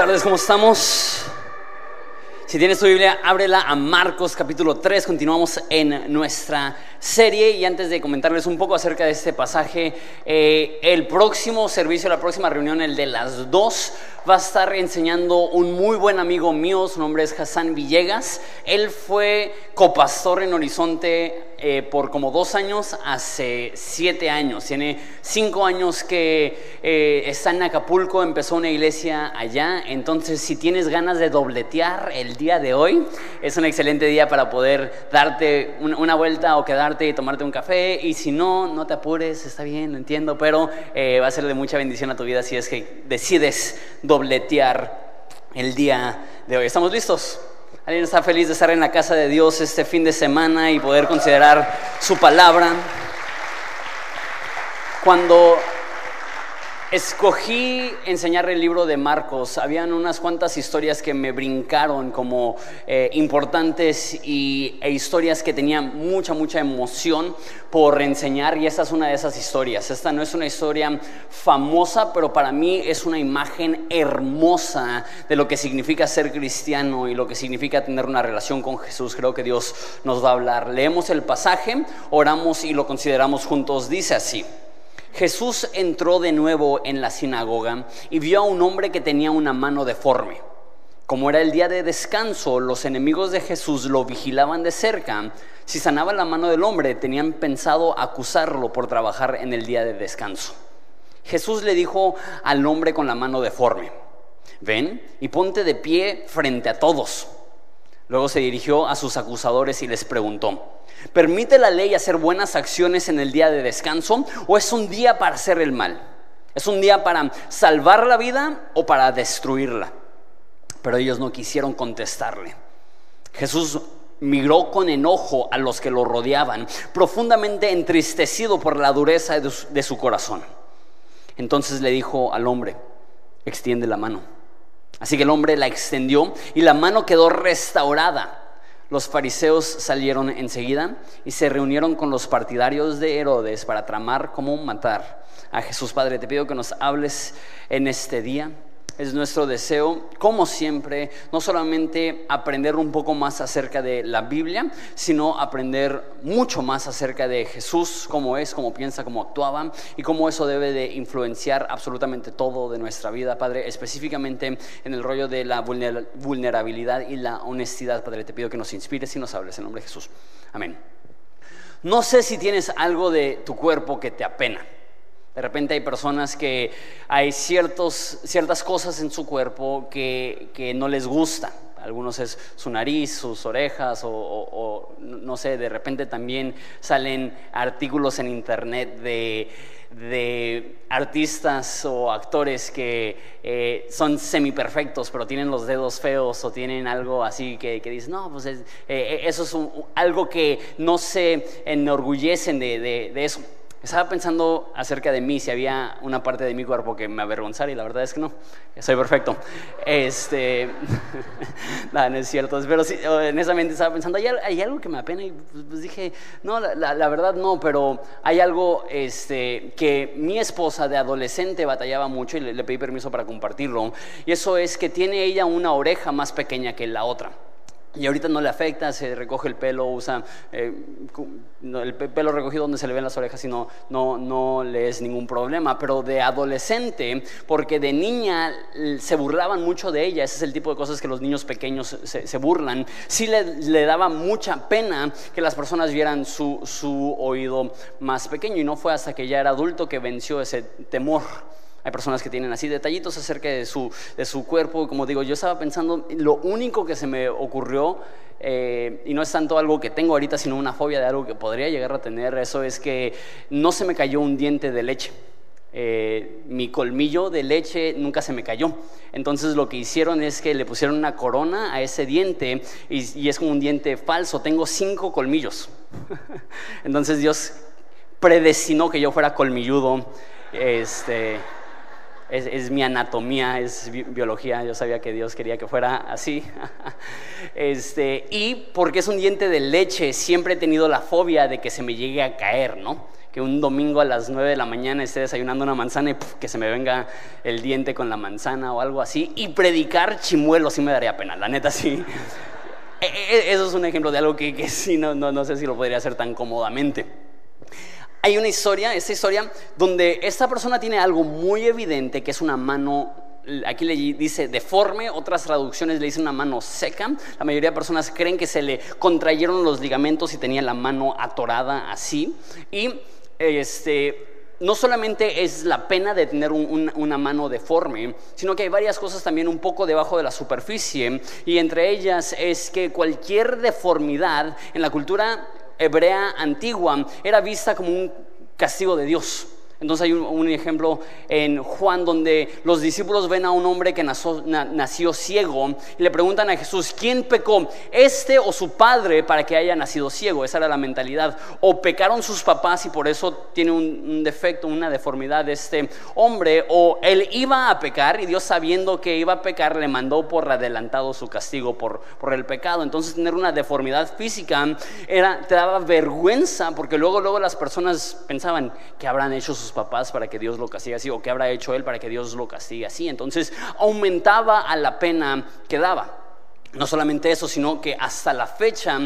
Buenas tardes, ¿cómo estamos? Si tienes tu Biblia, ábrela a Marcos capítulo 3. Continuamos en nuestra serie y antes de comentarles un poco acerca de este pasaje, eh, el próximo servicio, la próxima reunión, el de las dos, va a estar enseñando un muy buen amigo mío, su nombre es Hassan Villegas. Él fue copastor en Horizonte eh, por como dos años, hace siete años. Tiene cinco años que eh, está en Acapulco, empezó una iglesia allá. Entonces, si tienes ganas de dobletear el día de hoy, es un excelente día para poder darte una vuelta o y tomarte un café. Y si no, no te apures, está bien, lo entiendo, pero eh, va a ser de mucha bendición a tu vida si es que decides dobletear el día de hoy. ¿Estamos listos? ¿Alguien está feliz de estar en la casa de Dios este fin de semana y poder considerar su palabra? Cuando Escogí enseñar el libro de Marcos. Habían unas cuantas historias que me brincaron como eh, importantes y, e historias que tenían mucha, mucha emoción por enseñar y esta es una de esas historias. Esta no es una historia famosa, pero para mí es una imagen hermosa de lo que significa ser cristiano y lo que significa tener una relación con Jesús. Creo que Dios nos va a hablar. Leemos el pasaje, oramos y lo consideramos juntos. Dice así. Jesús entró de nuevo en la sinagoga y vio a un hombre que tenía una mano deforme. Como era el día de descanso, los enemigos de Jesús lo vigilaban de cerca. Si sanaba la mano del hombre, tenían pensado acusarlo por trabajar en el día de descanso. Jesús le dijo al hombre con la mano deforme, ven y ponte de pie frente a todos. Luego se dirigió a sus acusadores y les preguntó, ¿permite la ley hacer buenas acciones en el día de descanso o es un día para hacer el mal? ¿Es un día para salvar la vida o para destruirla? Pero ellos no quisieron contestarle. Jesús migró con enojo a los que lo rodeaban, profundamente entristecido por la dureza de su corazón. Entonces le dijo al hombre, extiende la mano. Así que el hombre la extendió y la mano quedó restaurada. Los fariseos salieron enseguida y se reunieron con los partidarios de Herodes para tramar cómo matar a Jesús. Padre, te pido que nos hables en este día es nuestro deseo, como siempre, no solamente aprender un poco más acerca de la Biblia, sino aprender mucho más acerca de Jesús, cómo es, cómo piensa, cómo actuaba y cómo eso debe de influenciar absolutamente todo de nuestra vida, Padre, específicamente en el rollo de la vulnerabilidad y la honestidad, Padre. Te pido que nos inspires y nos hables en nombre de Jesús. Amén. No sé si tienes algo de tu cuerpo que te apena. De repente hay personas que hay ciertos, ciertas cosas en su cuerpo que, que no les gusta. Algunos es su nariz, sus orejas o, no sé, de repente también salen artículos en internet de, de artistas o actores que eh, son semiperfectos, pero tienen los dedos feos o tienen algo así que, que dicen, no, pues eh, eso es algo que no se enorgullecen de, de, de eso. Estaba pensando acerca de mí, si había una parte de mi cuerpo que me avergonzara y la verdad es que no, soy perfecto. Este, no, es cierto, pero sí, en esa mente estaba pensando, ¿hay, algo que me apena? Y pues, pues dije, no, la, verdad no, pero hay algo este, que mi esposa de adolescente batallaba mucho y le pedí permiso para compartirlo. Y eso es que tiene ella una oreja más pequeña que la otra. Y ahorita no le afecta, se recoge el pelo, usa eh, el pelo recogido donde se le ven las orejas y no, no, le es ningún problema. Pero de adolescente, porque de niña se burlaban mucho de ella, ese es el tipo de cosas que los niños pequeños se, burlan, sí le, le, daba mucha pena que las personas vieran su, su oído más pequeño. Y no fue hasta que ya era adulto que venció ese temor. Hay personas que tienen así detallitos acerca de su, de su cuerpo. Como digo, yo estaba pensando, lo único que se me ocurrió, eh, y no es tanto algo que tengo ahorita, sino una fobia de algo que podría llegar a tener, eso es que no se me cayó un diente de leche. Eh, mi colmillo de leche nunca se me cayó. Entonces lo que hicieron es que le pusieron una corona a ese diente y, y es como un diente falso. Tengo cinco colmillos. Entonces Dios predestinó que yo fuera colmilludo. Este, es, mi anatomía, es biología, yo sabía que Dios quería que fuera así. este, y porque es un diente de leche, siempre he tenido la fobia de que se me llegue a caer, ¿no? Que un domingo a las 9 de la mañana esté desayunando una manzana y que se me venga el diente con la manzana o algo así. Y predicar chimuelo sí me daría pena, la neta sí. E, e, eso es un ejemplo de algo que, que sí, no, no, no sé si lo podría hacer tan cómodamente. Hay una historia, esta historia, donde esta persona tiene algo muy evidente, que es una mano aquí le dice deforme, otras traducciones le dicen una mano seca. La mayoría de personas creen que se le contrayeron los ligamentos y tenía la mano atorada así. Y este, no solamente es la pena de tener una mano deforme, sino que hay varias cosas también un poco debajo de la superficie. Y entre ellas es que cualquier deformidad en la cultura hebrea antigua era vista como un castigo de Dios. Entonces hay un, ejemplo en Juan donde los discípulos ven a un hombre que nació, ciego y le preguntan a Jesús, ¿quién pecó? ¿Este o su padre para que haya nacido ciego? Esa era la mentalidad. O pecaron sus papás y por eso tiene un, defecto, una deformidad de este hombre. O él iba a pecar y Dios sabiendo que iba a pecar le mandó por adelantado su castigo por, por el pecado. Entonces tener una deformidad física era, te daba vergüenza porque luego, luego las personas pensaban que habrán hecho sus papás para que Dios lo castigue así, o qué habrá hecho él para que Dios lo castigue así. Entonces aumentaba a la pena que daba. No solamente eso, sino que hasta la fecha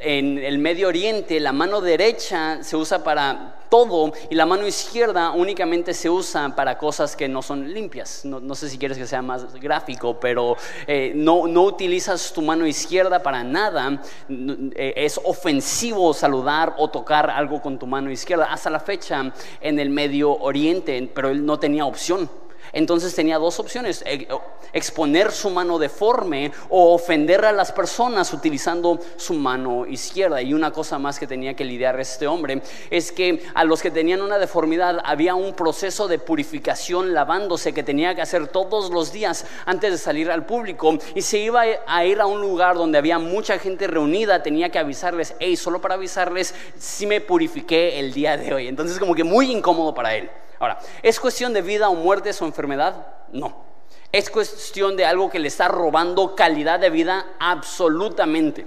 en el Medio Oriente la mano derecha se usa para todo y la mano izquierda únicamente se usa para cosas que no son limpias. No, sé si quieres que sea más gráfico, pero eh, no, no, utilizas tu mano izquierda para nada. Eh, es ofensivo saludar o tocar algo con tu mano izquierda. Hasta la fecha en el Medio Oriente, pero él no tenía opción. Entonces tenía dos opciones, e, exponer su mano deforme o ofender a las personas utilizando su mano izquierda. Y una cosa más que tenía que lidiar este hombre es que a los que tenían una deformidad había un proceso de purificación lavándose que tenía que hacer todos los días antes de salir al público. Y se iba a ir a un lugar donde había mucha gente reunida, tenía que avisarles, hey, solo para avisarles si me purifiqué el día de hoy. Entonces como que muy incómodo para él. Ahora, ¿es cuestión de vida o muerte su enfermedad? No. ¿Es cuestión de algo que le está robando calidad de vida? Absolutamente.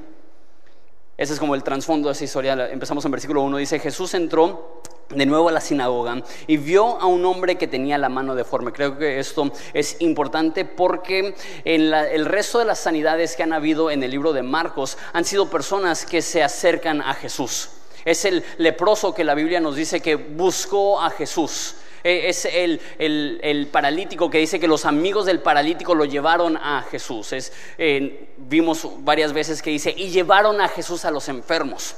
Ese es como el trasfondo de esa historia. Empezamos en versículo 1. Dice, Jesús entró de nuevo a la sinagoga y vio a un hombre que tenía la mano deforme. Creo que esto es importante porque en el resto de las sanidades que han habido en el libro de Marcos han sido personas que se acercan a Jesús. Es el leproso que la Biblia nos dice que buscó a Jesús. E, es el, paralítico que dice que los amigos del paralítico lo llevaron a Jesús. Eh, vimos varias veces que dice, y llevaron a Jesús a los enfermos.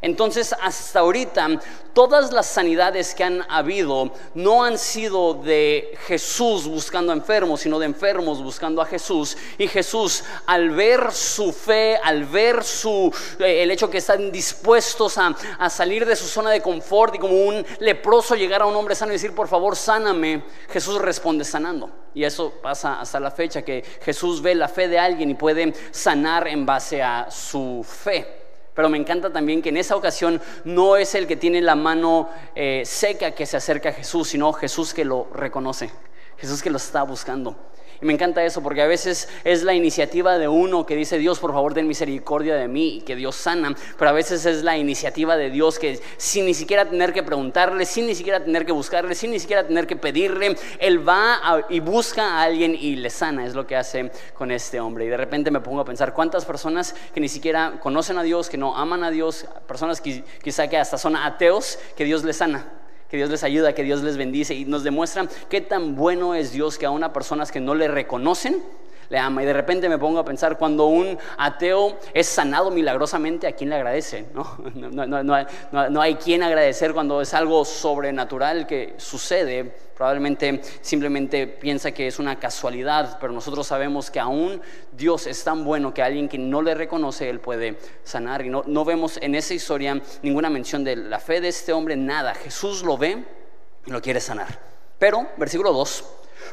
Entonces, hasta ahorita, todas las sanidades que han habido no han sido de Jesús buscando a enfermos, sino de enfermos buscando a Jesús. Y Jesús, al ver su fe, al ver su, eh, el hecho que están dispuestos a, a salir de su zona de confort y como un leproso llegar a un hombre sano y decir, por favor, sáname, Jesús responde sanando. Y eso pasa hasta la fecha, que Jesús ve la fe de alguien y puede sanar en base a su fe. Pero me encanta también que en esa ocasión no es el que tiene la mano eh, seca que se acerca a Jesús, sino Jesús que lo reconoce, Jesús que lo está buscando. Y me encanta eso porque a veces es la iniciativa de uno que dice, Dios, por favor, ten misericordia de mí y que Dios sana. Pero a veces es la iniciativa de Dios que sin ni siquiera tener que preguntarle, sin ni siquiera tener que buscarle, sin ni siquiera tener que pedirle, Él va y busca a alguien y le sana. Es lo que hace con este hombre. Y de repente me pongo a pensar cuántas personas que ni siquiera conocen a Dios, que no aman a Dios, personas que quizá que hasta son ateos, que Dios les sana que Dios les ayuda, que Dios les bendice y nos demuestran qué tan bueno es Dios que a una personas que no le reconocen, le ama. Y de repente me pongo a pensar, cuando un ateo es sanado milagrosamente, ¿a quién le agradece? ¿No? No, hay, quien agradecer cuando es algo sobrenatural que sucede. Probablemente simplemente piensa que es una casualidad, pero nosotros sabemos que aún Dios es tan bueno que alguien que no le reconoce, Él puede sanar. Y no, no vemos en esa historia ninguna mención de la fe de este hombre, nada. Jesús lo ve y lo quiere sanar. Pero, versículo 2,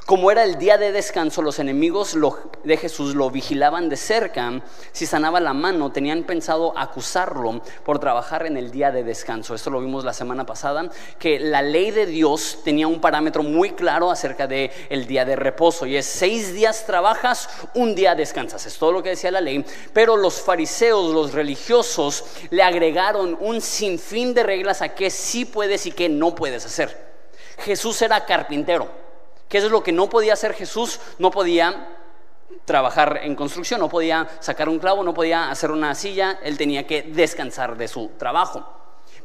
Como era el día de descanso, los enemigos de Jesús lo vigilaban de cerca. Si sanaba la mano, tenían pensado acusarlo por trabajar en el día de descanso. Esto lo vimos la semana pasada, que la ley de Dios tenía un parámetro muy claro acerca del el día de reposo. Y es seis días trabajas, un día descansas. Es todo lo que decía la ley. Pero los fariseos, los religiosos, le agregaron un sinfín de reglas a qué sí puedes y qué no puedes hacer. Jesús era carpintero. ¿Qué es lo que no podía hacer Jesús? No podía trabajar en construcción, no podía sacar un clavo, no podía hacer una silla, él tenía que descansar de su trabajo.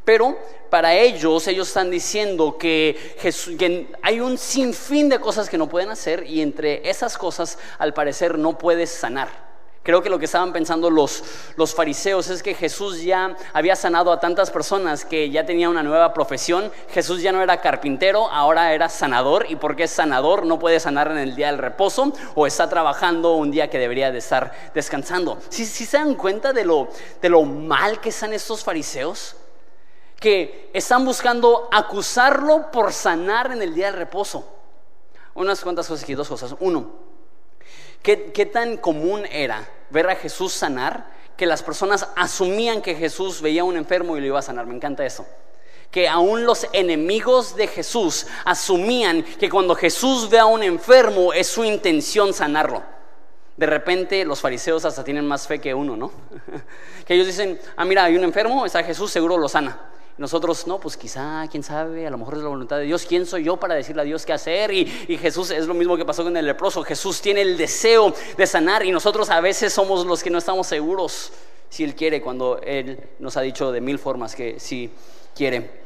Pero para ellos, ellos están diciendo que, que, hay un sinfín de cosas que no pueden hacer y entre esas cosas, al parecer, no puedes sanar. Creo que lo que estaban pensando los, los fariseos es que Jesús ya había sanado a tantas personas que ya tenía una nueva profesión. Jesús ya no era carpintero, ahora era sanador. ¿Y porque es sanador? No puede sanar en el día del reposo o está trabajando un día que debería de estar descansando. ¿Sí, se dan cuenta de lo, de lo mal que están estos fariseos? Que están buscando acusarlo por sanar en el día del reposo. Unas cuantas cosas aquí, dos cosas. Uno, ¿Qué, tan común era ver a Jesús sanar que las personas asumían que Jesús veía a un enfermo y lo iba a sanar? Me encanta eso. Que aún los enemigos de Jesús asumían que cuando Jesús ve a un enfermo es su intención sanarlo. De repente los fariseos hasta tienen más fe que uno, ¿no? que ellos dicen, ah, mira, hay un enfermo, está Jesús, seguro lo sana. Nosotros, no, pues quizá, quién sabe, a lo mejor es la voluntad de Dios. ¿Quién soy yo para decirle a Dios qué hacer? Y, Jesús es lo mismo que pasó con el leproso. Jesús tiene el deseo de sanar y nosotros a veces somos los que no estamos seguros si Él quiere, cuando Él nos ha dicho de mil formas que sí quiere.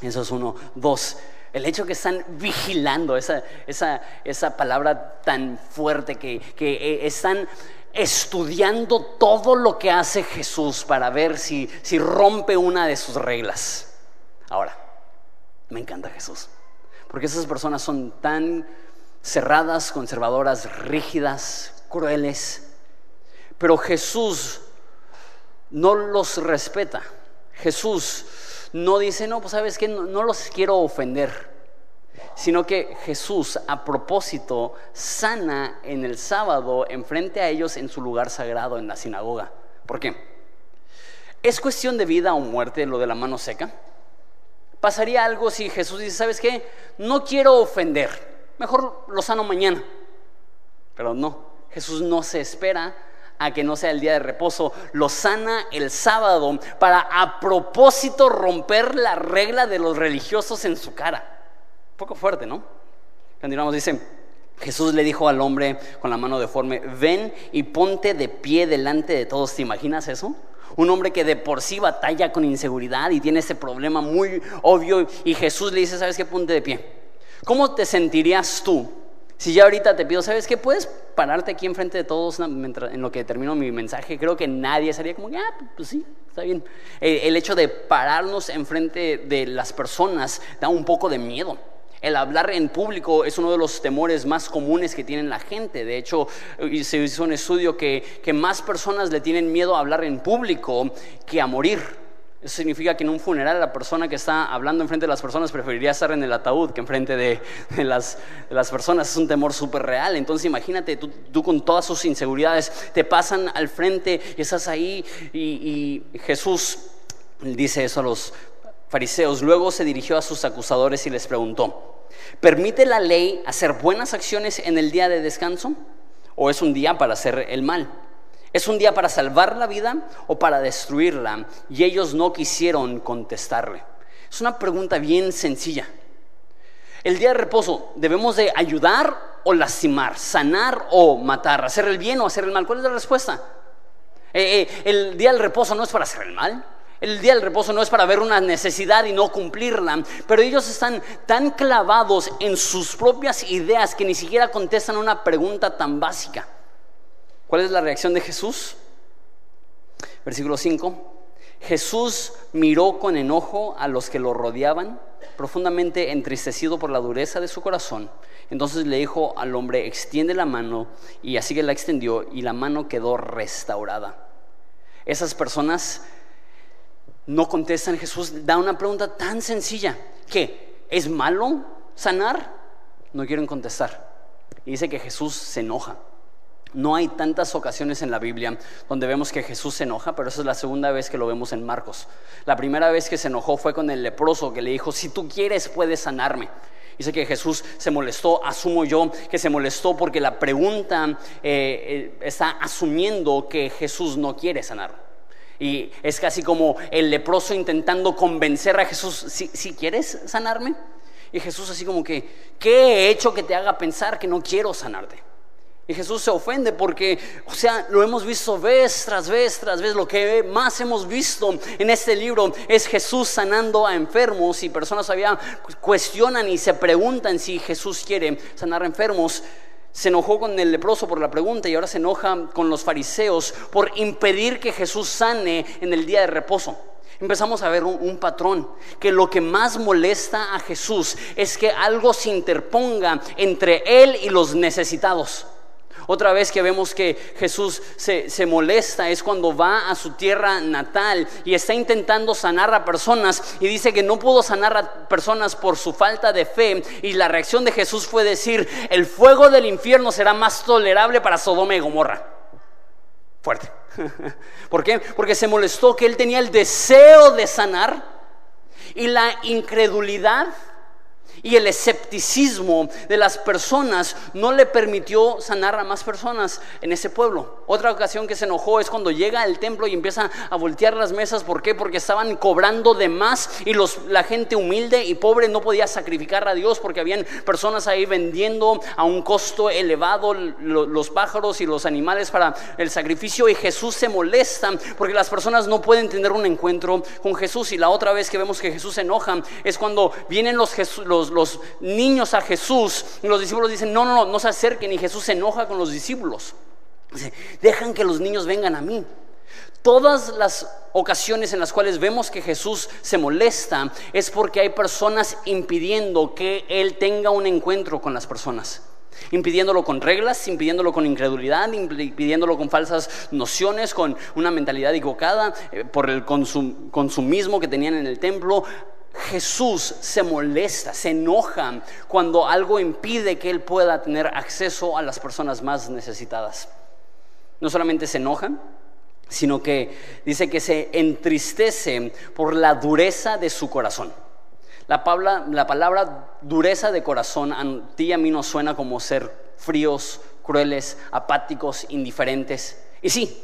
Eso es uno. Dos, el hecho que están vigilando, esa, esa, esa palabra tan fuerte que, que eh, están estudiando todo lo que hace Jesús para ver si, si rompe una de sus reglas. Ahora, me encanta Jesús, porque esas personas son tan cerradas, conservadoras, rígidas, crueles, pero Jesús no los respeta. Jesús no dice, no, pues sabes que no los quiero ofender sino que Jesús a propósito sana en el sábado enfrente a ellos en su lugar sagrado, en la sinagoga. ¿Por qué? ¿Es cuestión de vida o muerte lo de la mano seca? ¿Pasaría algo si Jesús dice, ¿sabes qué? No quiero ofender, mejor lo sano mañana. Pero no, Jesús no se espera a que no sea el día de reposo, lo sana el sábado para a propósito romper la regla de los religiosos en su cara poco fuerte, ¿no? Continuamos, dice, Jesús le dijo al hombre con la mano deforme, ven y ponte de pie delante de todos. ¿Te imaginas eso? Un hombre que de por sí batalla con inseguridad y tiene ese problema muy obvio y Jesús le dice, ¿sabes qué? Ponte de pie. ¿Cómo te sentirías tú si ya ahorita te pido, ¿sabes qué? ¿Puedes pararte aquí enfrente de todos en lo que termino mi mensaje? Creo que nadie sería como, ah, pues sí, está bien. El hecho de pararnos enfrente de las personas da un poco de miedo. El hablar en público es uno de los temores más comunes que tiene la gente. De hecho, se hizo un estudio que, que más personas le tienen miedo a hablar en público que a morir. Eso significa que en un funeral la persona que está hablando enfrente de las personas preferiría estar en el ataúd que enfrente de, las, personas. Es un temor súper real. Entonces imagínate, tú, tú, con todas sus inseguridades te pasan al frente y estás ahí y, y Jesús dice eso a los fariseos. Luego se dirigió a sus acusadores y les preguntó, ¿Permite la ley hacer buenas acciones en el día de descanso? ¿O es un día para hacer el mal? ¿Es un día para salvar la vida o para destruirla? Y ellos no quisieron contestarle. Es una pregunta bien sencilla. El día de reposo, ¿debemos de ayudar o lastimar? ¿Sanar o matar? ¿Hacer el bien o hacer el mal? ¿Cuál es la respuesta? Eh, eh, el día del reposo no es para hacer el mal. El día del reposo no es para ver una necesidad y no cumplirla, pero ellos están tan clavados en sus propias ideas que ni siquiera contestan una pregunta tan básica. ¿Cuál es la reacción de Jesús? Versículo 5. Jesús miró con enojo a los que lo rodeaban, profundamente entristecido por la dureza de su corazón. Entonces le dijo al hombre, extiende la mano, y así que la extendió, y la mano quedó restaurada. Esas personas no contestan. Jesús da una pregunta tan sencilla que ¿es malo sanar? No quieren contestar. y dice que Jesús se enoja. No hay tantas ocasiones en la Biblia donde vemos que Jesús se enoja, pero esa es la segunda vez que lo vemos en Marcos. La primera vez que se enojó fue con el leproso que le dijo, si tú quieres puedes sanarme. Dice que Jesús se molestó, asumo yo que se molestó porque la pregunta eh, eh, está asumiendo que Jesús no quiere sanar. Y es casi como el leproso intentando convencer a Jesús, si quieres sanarme. Y Jesús así como que, ¿qué he hecho que te haga pensar que no quiero sanarte? Y Jesús se ofende porque, o sea, lo hemos visto vez tras vez tras vez. Lo que más hemos visto en este libro es Jesús sanando a enfermos y personas todavía cuestionan y se preguntan si Jesús quiere sanar a enfermos. Se enojó con el leproso por la pregunta y ahora se enoja con los fariseos por impedir que Jesús sane en el día de reposo. Empezamos a ver un, un, patrón, que lo que más molesta a Jesús es que algo se interponga entre Él y los necesitados. Otra vez que vemos que Jesús se, molesta es cuando va a su tierra natal y está intentando sanar a personas y dice que no pudo sanar a personas por su falta de fe y la reacción de Jesús fue decir, el fuego del infierno será más tolerable para Sodoma y Gomorra. Fuerte. ¿Por qué? Porque se molestó que él tenía el deseo de sanar y la incredulidad y el escepticismo de las personas no le permitió sanar a más personas en ese pueblo. Otra ocasión que se enojó es cuando llega al templo y empieza a voltear las mesas. ¿Por qué? Porque estaban cobrando de más y la gente humilde y pobre no podía sacrificar a Dios porque habían personas ahí vendiendo a un costo elevado los pájaros y los animales para el sacrificio. Y Jesús se molesta porque las personas no pueden tener un encuentro con Jesús. Y la otra vez que vemos que Jesús se enoja es cuando vienen los los, niños a Jesús los discípulos dicen, no, no, no, no se acerquen y Jesús se enoja con los discípulos. Dice, dejan que los niños vengan a mí. Todas las ocasiones en las cuales vemos que Jesús se molesta es porque hay personas impidiendo que Él tenga un encuentro con las personas. Impidiéndolo con reglas, impidiéndolo con incredulidad, impidiéndolo con falsas nociones, con una mentalidad equivocada, eh, por el consumismo que tenían en el templo, Jesús se molesta, se enoja cuando algo impide que Él pueda tener acceso a las personas más necesitadas. No solamente se enoja, sino que dice que se entristece por la dureza de su corazón. La palabra, la palabra dureza de corazón a ti y a mí nos suena como ser fríos, crueles, apáticos, indiferentes. Y sí,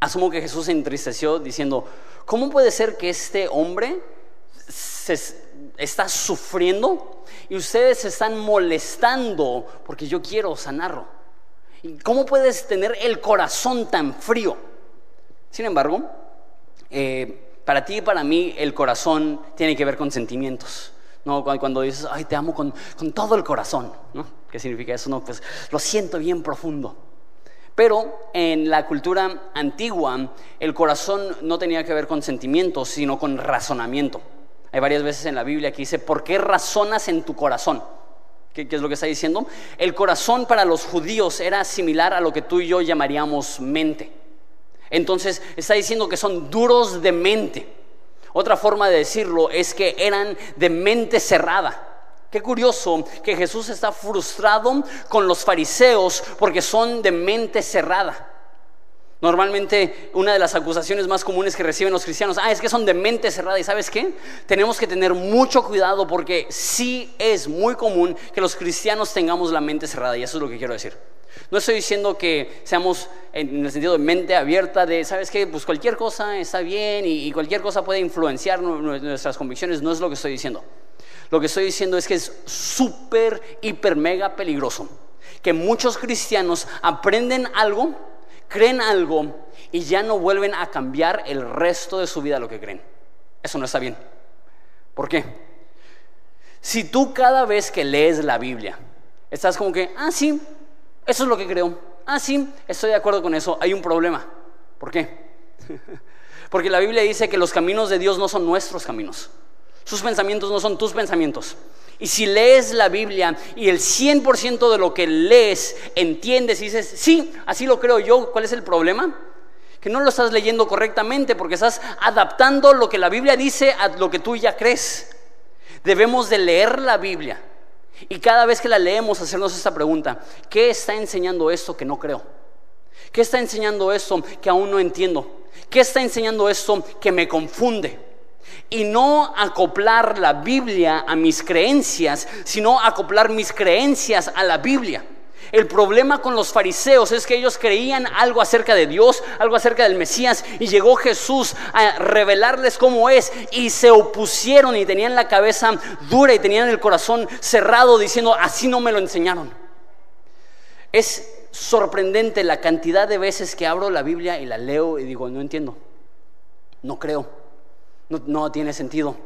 asumo que Jesús se entristeció diciendo, ¿cómo puede ser que este hombre está sufriendo y ustedes se están molestando porque yo quiero sanarlo. ¿Y cómo puedes tener el corazón tan frío? Sin embargo, eh, para ti y para mí el corazón tiene que ver con sentimientos. ¿no? Cuando dices, ay, te amo con, con todo el corazón, ¿no? ¿Qué significa eso? No, pues lo siento bien profundo. Pero en la cultura antigua, el corazón no tenía que ver con sentimientos, sino con razonamiento. Hay varias veces en la Biblia que dice, ¿por qué razonas en tu corazón? ¿Qué, es lo que está diciendo? El corazón para los judíos era similar a lo que tú y yo llamaríamos mente. Entonces está diciendo que son duros de mente. Otra forma de decirlo es que eran de mente cerrada. Qué curioso que Jesús está frustrado con los fariseos porque son de mente cerrada. Normalmente una de las acusaciones más comunes que reciben los cristianos, ah, es que son de mente cerrada y sabes qué, tenemos que tener mucho cuidado porque sí es muy común que los cristianos tengamos la mente cerrada y eso es lo que quiero decir. No estoy diciendo que seamos en el sentido de mente abierta, de, ¿sabes qué? Pues cualquier cosa está bien y, cualquier cosa puede influenciar nuestras convicciones, no es lo que estoy diciendo. Lo que estoy diciendo es que es súper, hiper, mega peligroso que muchos cristianos aprenden algo creen algo y ya no vuelven a cambiar el resto de su vida lo que creen. Eso no está bien. ¿Por qué? Si tú cada vez que lees la Biblia estás como que, ah, sí, eso es lo que creo, ah, sí, estoy de acuerdo con eso, hay un problema. ¿Por qué? Porque la Biblia dice que los caminos de Dios no son nuestros caminos. Sus pensamientos no son tus pensamientos. Y si lees la Biblia y el 100% de lo que lees entiendes y dices, sí, así lo creo yo, ¿cuál es el problema? Que no lo estás leyendo correctamente porque estás adaptando lo que la Biblia dice a lo que tú ya crees. Debemos de leer la Biblia Y cada vez que la leemos, hacernos esta pregunta, ¿qué está enseñando esto que no creo? ¿Qué está enseñando esto que aún no entiendo? ¿Qué está enseñando esto que me confunde? Y no acoplar la Biblia a mis creencias, sino acoplar mis creencias a la Biblia. El problema con los fariseos es que ellos creían algo acerca de Dios, algo acerca del Mesías, y llegó Jesús a revelarles cómo es, y se opusieron y tenían la cabeza dura y tenían el corazón cerrado diciendo, así no me lo enseñaron. Es sorprendente la cantidad de veces que abro la Biblia y la leo y digo, no entiendo, no creo, no, tiene sentido.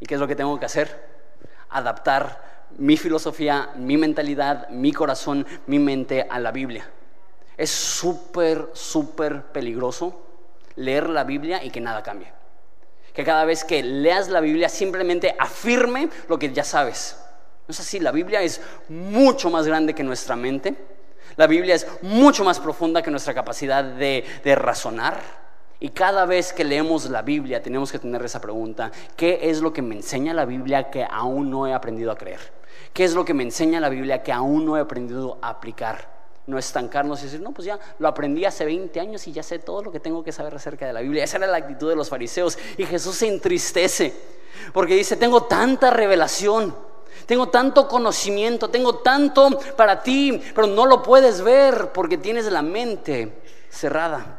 ¿Y qué es lo que tengo que hacer? Adaptar mi filosofía, mi mentalidad, mi corazón, mi mente a la Biblia. Es súper, súper peligroso leer la Biblia y que nada cambie. Que cada vez que leas la Biblia simplemente afirme lo que ya sabes. No es así, la Biblia es mucho más grande que nuestra mente. La Biblia es mucho más profunda que nuestra capacidad de razonar. Y cada vez que leemos la Biblia tenemos que tener esa pregunta, ¿qué es lo que me enseña la Biblia que aún no he aprendido a creer? ¿Qué es lo que me enseña la Biblia que aún no he aprendido a aplicar? No estancarnos y decir, no, pues ya lo aprendí hace 20 años y ya sé todo lo que tengo que saber acerca de la Biblia. Esa era la actitud de los fariseos. Y Jesús se entristece porque dice, tengo tanta revelación, tengo tanto conocimiento, tengo tanto para ti, pero no lo puedes ver porque tienes la mente cerrada.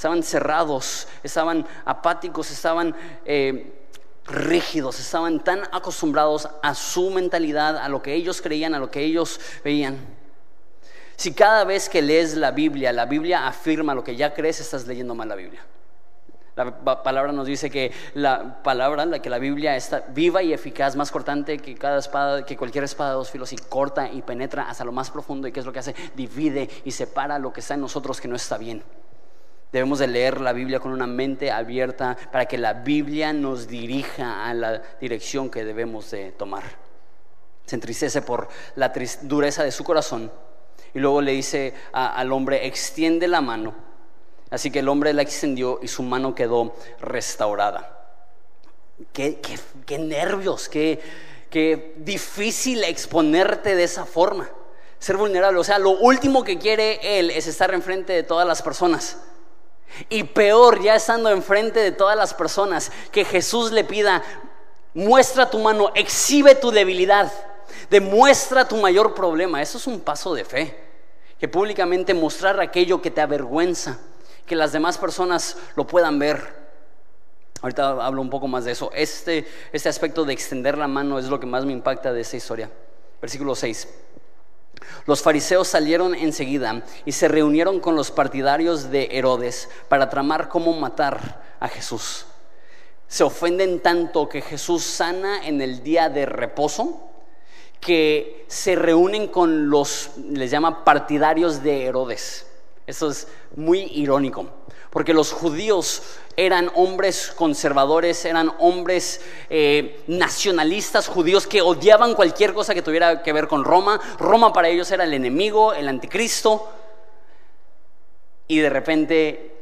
Estaban cerrados, estaban apáticos, estaban... Eh, rígidos, estaban tan acostumbrados a su mentalidad, a lo que ellos creían, a lo que ellos veían. Si cada vez que lees la Biblia, la Biblia afirma lo que ya crees, estás leyendo mal la Biblia. La palabra nos dice que la palabra, la que la Biblia está viva y eficaz, más cortante que cada espada, que cualquier espada de dos filos y corta y penetra hasta lo más profundo y que es lo que hace, divide y separa lo que está en nosotros que no está bien. Debemos de leer la Biblia con una mente abierta para que la Biblia nos dirija a la dirección que debemos de tomar. Se entristece por la dureza de su corazón y luego le dice al hombre, extiende la mano. Así que el hombre la extendió y su mano quedó restaurada. Qué, nervios, qué difícil exponerte de esa forma, ser vulnerable. O sea, lo último que quiere él es estar enfrente de todas las personas. Y peor, ya estando enfrente de todas las personas, que Jesús le pida, muestra tu mano, exhibe tu debilidad, demuestra tu mayor problema. Eso es un paso de fe. Que públicamente mostrar aquello que te avergüenza, que las demás personas lo puedan ver. Ahorita hablo un poco más de eso. Este, este aspecto de extender la mano es lo que más me impacta de esta historia. Versículo 6. Los fariseos salieron enseguida y se reunieron con los partidarios de Herodes para tramar cómo matar a Jesús. Se ofenden tanto que Jesús sana en el día de reposo que se reúnen con los, les llama partidarios de Herodes. Eso es muy irónico, porque los judíos eran hombres conservadores, eran hombres eh, nacionalistas judíos que odiaban cualquier cosa que tuviera que ver con Roma. Roma para ellos era el enemigo, el anticristo. Y de repente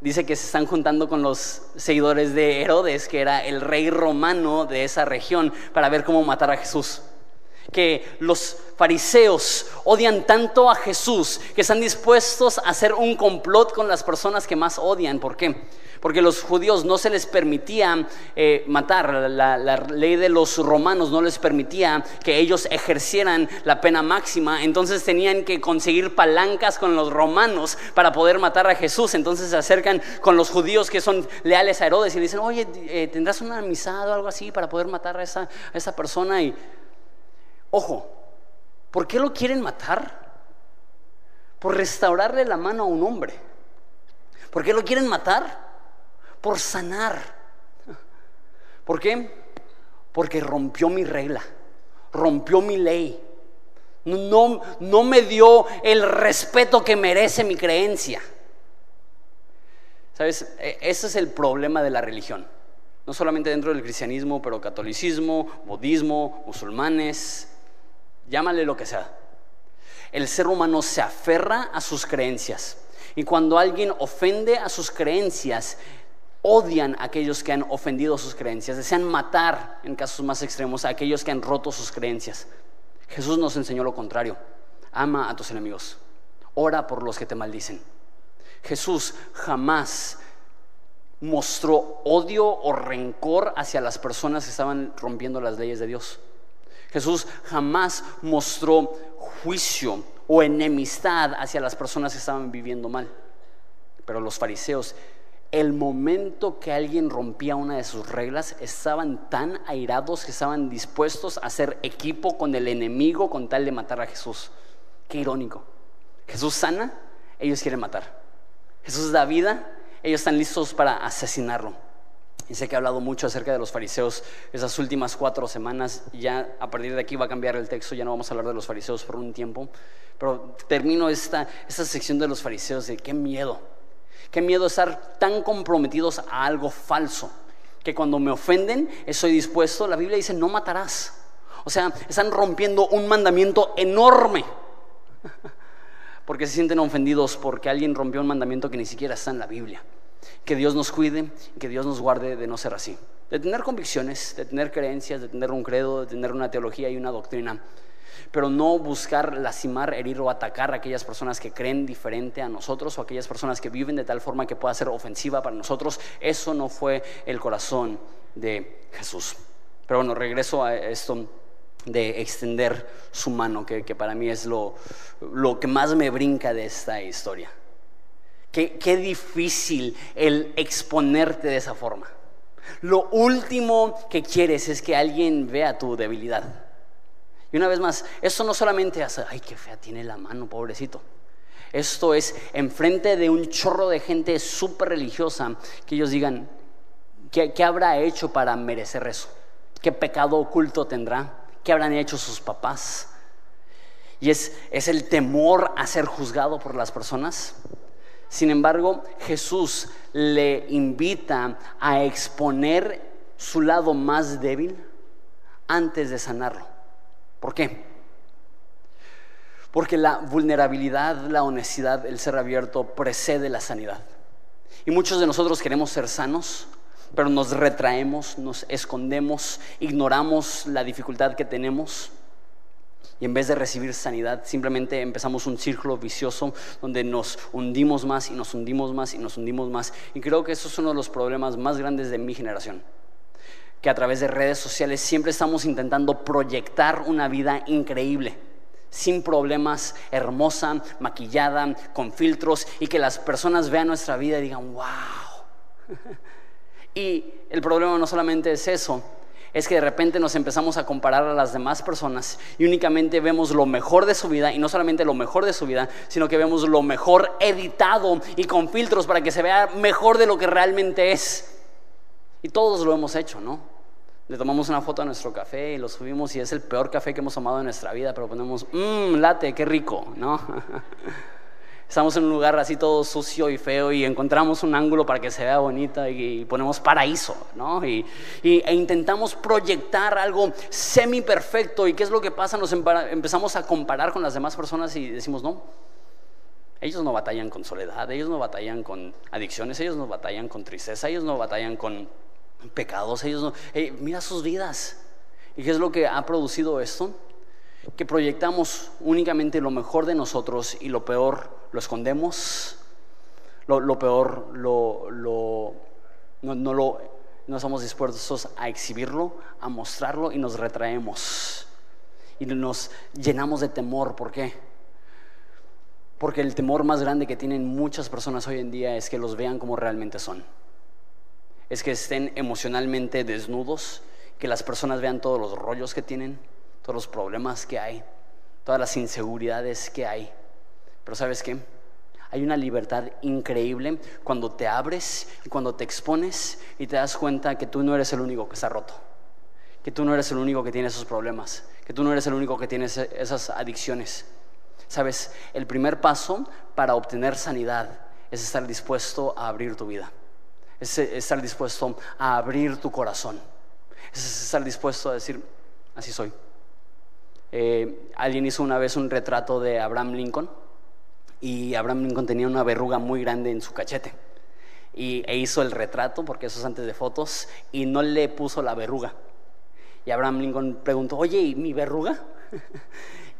dice que se están juntando con los seguidores de Herodes, que era el rey romano de esa región, para ver cómo matar a Jesús que los fariseos odian tanto a Jesús que están dispuestos a hacer un complot con las personas que más odian. ¿Por qué? Porque los judíos no se les permitía eh, matar, la, ley de los romanos no les permitía que ellos ejercieran la pena máxima, entonces tenían que conseguir palancas con los romanos para poder matar a Jesús, entonces se acercan con los judíos que son leales a Herodes y le dicen, oye, eh, ¿tendrás una amistad o algo así para poder matar a esa, a esa persona? Y Ojo, ¿por qué lo quieren matar? Por restaurarle la mano a un hombre. ¿Por qué lo quieren matar? Por sanar. ¿Por qué? Porque rompió mi regla, rompió mi ley. No, no me dio el respeto que merece mi creencia. ¿Sabes? E, ese es el problema de la religión. No solamente dentro del cristianismo, pero catolicismo, budismo, musulmanes, llámale lo que sea. El ser humano se aferra a sus creencias. Y cuando alguien ofende a sus creencias, odian a aquellos que han ofendido sus creencias, desean matar, en casos más extremos, a aquellos que han roto sus creencias. Jesús nos enseñó lo contrario. Ama a tus enemigos. Ora por los que te maldicen. Jesús jamás mostró odio o rencor hacia las personas que estaban rompiendo las leyes de Dios. Jesús jamás mostró juicio o enemistad hacia las personas que estaban viviendo mal. Pero los fariseos, el momento que alguien rompía una de sus reglas, estaban tan airados que estaban dispuestos a hacer equipo con el enemigo con tal de matar a Jesús. Qué irónico. Jesús sana, ellos quieren matar. Jesús da vida, ellos están listos para asesinarlo. Y sé que he hablado mucho acerca de los fariseos esas últimas cuatro semanas. Ya a partir de aquí va a cambiar el texto, ya no vamos a hablar de los fariseos por un tiempo. Pero termino esta, esta sección de los fariseos de qué miedo. Qué miedo estar tan comprometidos a algo falso. Que cuando me ofenden, estoy dispuesto. La Biblia dice, no matarás. O sea, están rompiendo un mandamiento enorme. porque se sienten ofendidos porque alguien rompió un mandamiento que ni siquiera está en la Biblia. Que Dios nos cuide, que Dios nos guarde de no ser así. De tener convicciones, de tener creencias, de tener un credo, de tener una teología y una doctrina, pero no buscar lastimar, herir o atacar a aquellas personas que creen diferente a nosotros o aquellas personas que viven de tal forma que pueda ser ofensiva para nosotros. Eso no fue el corazón de Jesús. Pero bueno, regreso a esto de extender su mano, que, para mí es lo, lo, que más me brinca de esta historia. Qué, difícil el exponerte de esa forma. Lo último que quieres es que alguien vea tu debilidad. Y una vez más, esto no solamente hace, ay, qué fea tiene la mano, pobrecito. Esto es enfrente de un chorro de gente súper religiosa que ellos digan, ¿qué, ¿qué habrá hecho para merecer eso? ¿Qué pecado oculto tendrá? ¿Qué habrán hecho sus papás? Y es, es el temor a ser juzgado por las personas. Sin embargo, Jesús le invita a exponer su lado más débil antes de sanarlo. ¿Por qué? Porque la vulnerabilidad, la honestidad, el ser abierto precede la sanidad. Y muchos de nosotros queremos ser sanos, pero nos retraemos, nos escondemos, ignoramos la dificultad que tenemos. Y en vez de recibir sanidad, simplemente empezamos un círculo vicioso donde nos hundimos más y nos hundimos más y nos hundimos más. Y creo que eso es uno de los problemas más grandes de mi generación. Que a través de redes sociales siempre estamos intentando proyectar una vida increíble, sin problemas, hermosa, maquillada, con filtros, y que las personas vean nuestra vida y digan, wow. Y el problema no solamente es eso, es que de repente nos empezamos a comparar a las demás personas y únicamente vemos lo mejor de su vida y no solamente lo mejor de su vida, sino que vemos lo mejor editado y con filtros para que se vea mejor de lo que realmente es. Y todos lo hemos hecho, ¿no? Le tomamos una foto a nuestro café y lo subimos y es el peor café que hemos tomado en nuestra vida, pero ponemos, mmm, late, qué rico, ¿no? estamos en un lugar así todo sucio y feo y encontramos un ángulo para que se vea bonita y, ponemos paraíso, ¿no? Y, e intentamos proyectar algo semi perfecto y qué es lo que pasa, nos empezamos a comparar con las demás personas y decimos, no, ellos no batallan con soledad, ellos no batallan con adicciones, ellos no batallan con tristeza, ellos no batallan con pecados, ellos no, mira sus vidas. ¿Y qué es lo que ha producido esto? Que proyectamos únicamente lo mejor de nosotros y lo peor lo escondemos, lo, peor, lo, no, no, lo, no estamos dispuestos a exhibirlo, a mostrarlo y nos retraemos. Y nos llenamos de temor. ¿Por qué? Porque el temor más grande que tienen muchas personas hoy en día es que los vean como realmente son. Es que estén emocionalmente desnudos, que las personas vean todos los rollos que tienen, todos los problemas que hay, todas las inseguridades que hay. Pero ¿sabes qué? Hay una libertad increíble cuando te abres y cuando te expones y te das cuenta que tú no eres el único que está roto, que tú no eres el único que tiene esos problemas, que tú no eres el único que tiene esas adicciones. Sabes, el primer paso para obtener sanidad es estar dispuesto a abrir tu vida, es estar dispuesto a abrir tu corazón, es estar dispuesto a decir, así soy. Eh, alguien hizo una vez un retrato de Abraham Lincoln y Abraham Lincoln tenía una verruga muy grande en su cachete. Y, e hizo el retrato, porque eso es antes de fotos, y no le puso la verruga. Y Abraham Lincoln preguntó, oye, ¿y mi verruga?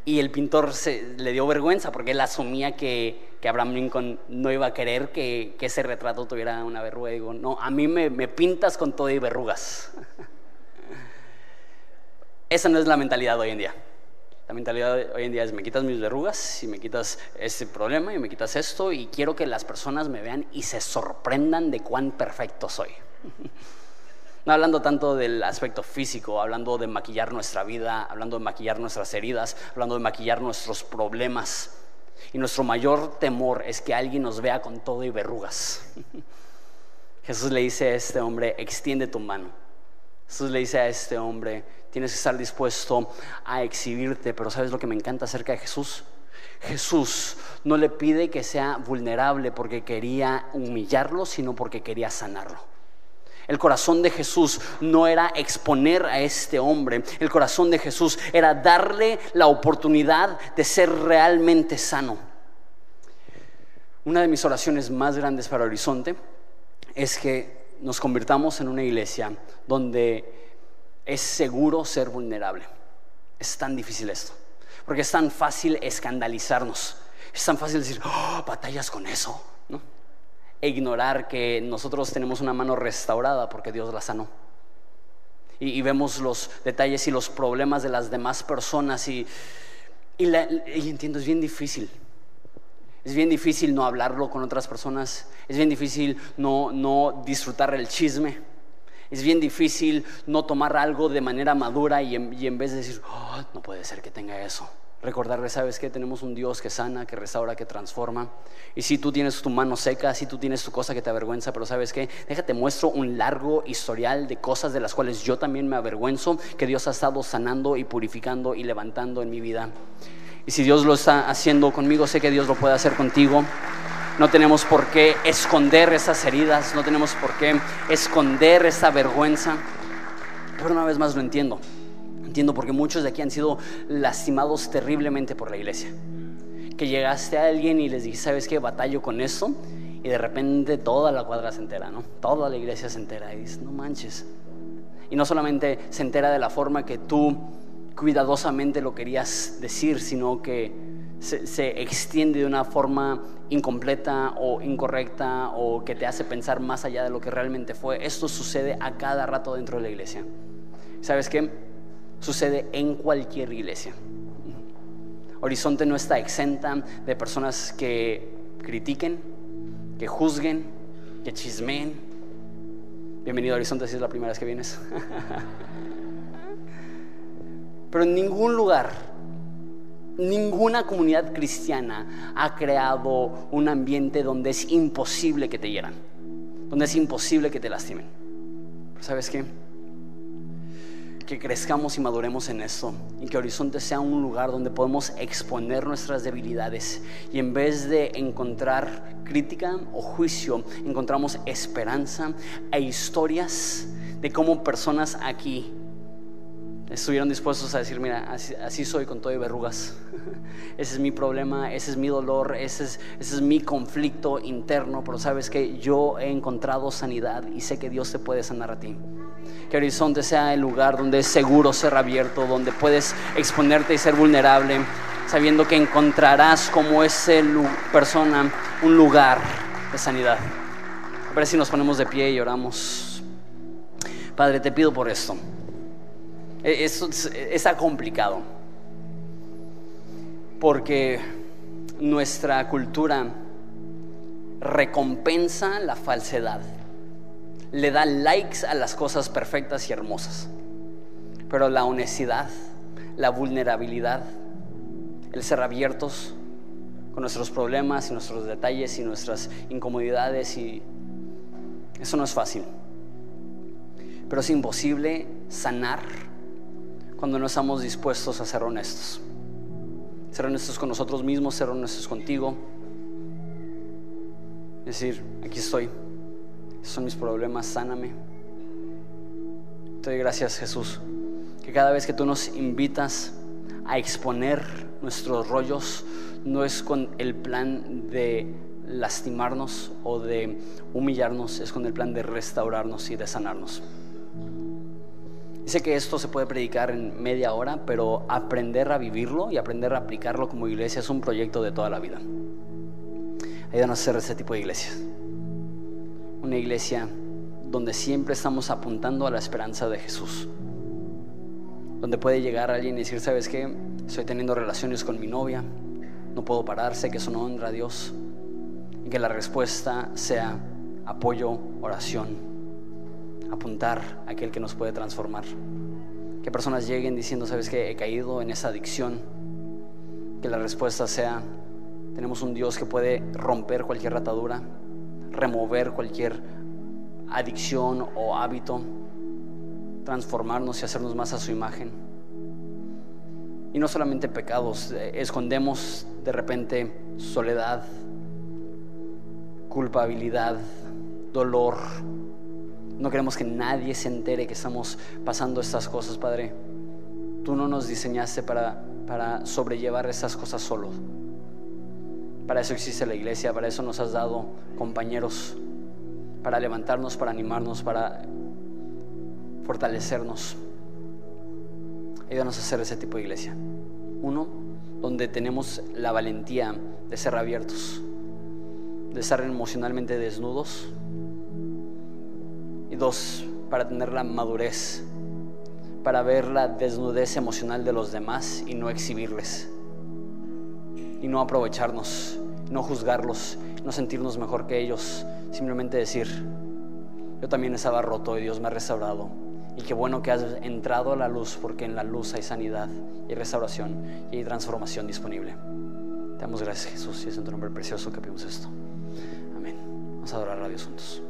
Y el pintor se, le dio vergüenza porque él asumía que, Abraham Lincoln no iba a querer que, ese retrato tuviera una verruga. Y digo, no, a mí me, me pintas con todo y verrugas. Esa no es la mentalidad hoy en día. La mentalidad hoy en día es me quitas mis verrugas y me quitas este problema y me quitas esto y quiero que las personas me vean y se sorprendan de cuán perfecto soy. No hablando tanto del aspecto físico, hablando de maquillar nuestra vida, hablando de maquillar nuestras heridas, hablando de maquillar nuestros problemas. Y nuestro mayor temor es que alguien nos vea con todo y verrugas. Jesús le dice a este hombre, extiende tu mano. Jesús le dice a este hombre, tienes que estar dispuesto a exhibirte, pero ¿sabes lo que me encanta acerca de Jesús? Jesús no le pide que sea vulnerable porque quería humillarlo, sino porque quería sanarlo. El corazón de Jesús no era exponer a este hombre, el corazón de Jesús era darle la oportunidad de ser realmente sano. Una de mis oraciones más grandes para Horizonte es que nos convirtamos en una iglesia donde es seguro ser vulnerable. Es tan difícil esto, porque es tan fácil escandalizarnos, es tan fácil decir, oh, batallas con eso, e ignorar que nosotros tenemos una mano restaurada porque Dios la sanó. Y, vemos los detalles y los problemas de las demás personas y, y, entiendo, es bien difícil. Es bien difícil no hablarlo con otras personas, es bien difícil no, no disfrutar el chisme, es bien difícil no tomar algo de manera madura y en, vez de decir, oh, no puede ser que tenga eso, recordarle, sabes que tenemos un Dios que sana, que restaura, que transforma. Y si tú tienes tu mano seca, si tú tienes tu cosa que te avergüenza, pero sabes que, déjate muestro un largo historial de cosas de las cuales yo también me avergüenzo, que Dios ha estado sanando y purificando y levantando en mi vida. Y si Dios lo está haciendo conmigo, sé que Dios lo puede hacer contigo. No tenemos por qué esconder esas heridas, no tenemos por qué esconder esa vergüenza. Pero una vez más lo entiendo. Entiendo porque muchos de aquí han sido lastimados terriblemente por la iglesia. Que llegaste a alguien y les dijiste, ¿sabes qué? Batallo con esto. Y de repente toda la cuadra se entera, ¿no? Toda la iglesia se entera y dices, no manches. Y no solamente se entera de la forma que tú cuidadosamente lo querías decir, sino que se, extiende de una forma incompleta o incorrecta o que te hace pensar más allá de lo que realmente fue. Esto sucede a cada rato dentro de la iglesia. ¿Sabes qué? sucede en cualquier iglesia. Horizonte no está exenta de personas que critiquen, que juzguen, que chismeen. Bienvenido a Horizonte si es la primera vez que vienes. Pero en ningún lugar, ninguna comunidad cristiana ha creado un ambiente donde es imposible que te hieran, donde es imposible que te lastimen. ¿sabes qué? que crezcamos y maduremos en eso y que Horizonte sea un lugar donde podemos exponer nuestras debilidades y en vez de encontrar crítica o juicio, encontramos esperanza e historias de cómo personas aquí estuvieron dispuestos a decir, mira, así, soy con todo y verrugas. ese es mi problema, ese es mi dolor, ese es, ese es mi conflicto interno, pero sabes que yo he encontrado sanidad y sé que Dios te puede sanar a ti. Que Horizonte sea el lugar donde es seguro ser abierto, donde puedes exponerte y ser vulnerable, sabiendo que encontrarás como esa persona un lugar de sanidad. A ver si nos ponemos de pie y oramos. Padre, te pido por esto. Eso está complicado. Porque nuestra cultura recompensa la falsedad le da likes a las cosas perfectas y hermosas. Pero la honestidad, la vulnerabilidad, el ser abiertos con nuestros problemas y nuestros detalles y nuestras incomodidades y eso no es fácil. Pero es imposible sanar cuando no estamos dispuestos a ser honestos. Ser honestos con nosotros mismos, ser honestos contigo. Decir, aquí estoy son mis problemas, sáname. Te doy gracias Jesús, que cada vez que tú nos invitas a exponer nuestros rollos, no es con el plan de lastimarnos o de humillarnos, es con el plan de restaurarnos y de sanarnos. Dice que esto se puede predicar en media hora, pero aprender a vivirlo y aprender a aplicarlo como iglesia es un proyecto de toda la vida. Ayúdanos a hacer ese tipo de iglesias. Una iglesia donde siempre estamos apuntando a la esperanza de Jesús. Donde puede llegar alguien y decir, ¿sabes qué? Estoy teniendo relaciones con mi novia, no puedo parar, sé que eso no honra a Dios. Y que la respuesta sea apoyo, oración, apuntar a aquel que nos puede transformar. Que personas lleguen diciendo, ¿sabes qué? He caído en esa adicción. Que la respuesta sea, tenemos un Dios que puede romper cualquier atadura, remover cualquier adicción o hábito, transformarnos y hacernos más a su imagen. Y no solamente pecados, eh, escondemos de repente soledad, culpabilidad, dolor. No queremos que nadie se entere que estamos pasando estas cosas, Padre. Tú no nos diseñaste para, para sobrellevar esas cosas solos. Para eso existe la iglesia, para eso nos has dado compañeros, para levantarnos, para animarnos, para fortalecernos. Ayúdanos a hacer ese tipo de iglesia. Uno, donde tenemos la valentía de ser abiertos, de estar emocionalmente desnudos. Y dos, para tener la madurez, para ver la desnudez emocional de los demás y no exhibirles y no aprovecharnos, no juzgarlos, no sentirnos mejor que ellos, simplemente decir, yo también estaba roto y Dios me ha restaurado. Y qué bueno que has entrado a la luz porque en la luz hay sanidad y restauración y hay transformación disponible. Te damos gracias Jesús y es en tu nombre precioso que pedimos esto. Amén. Vamos a adorar a Dios juntos.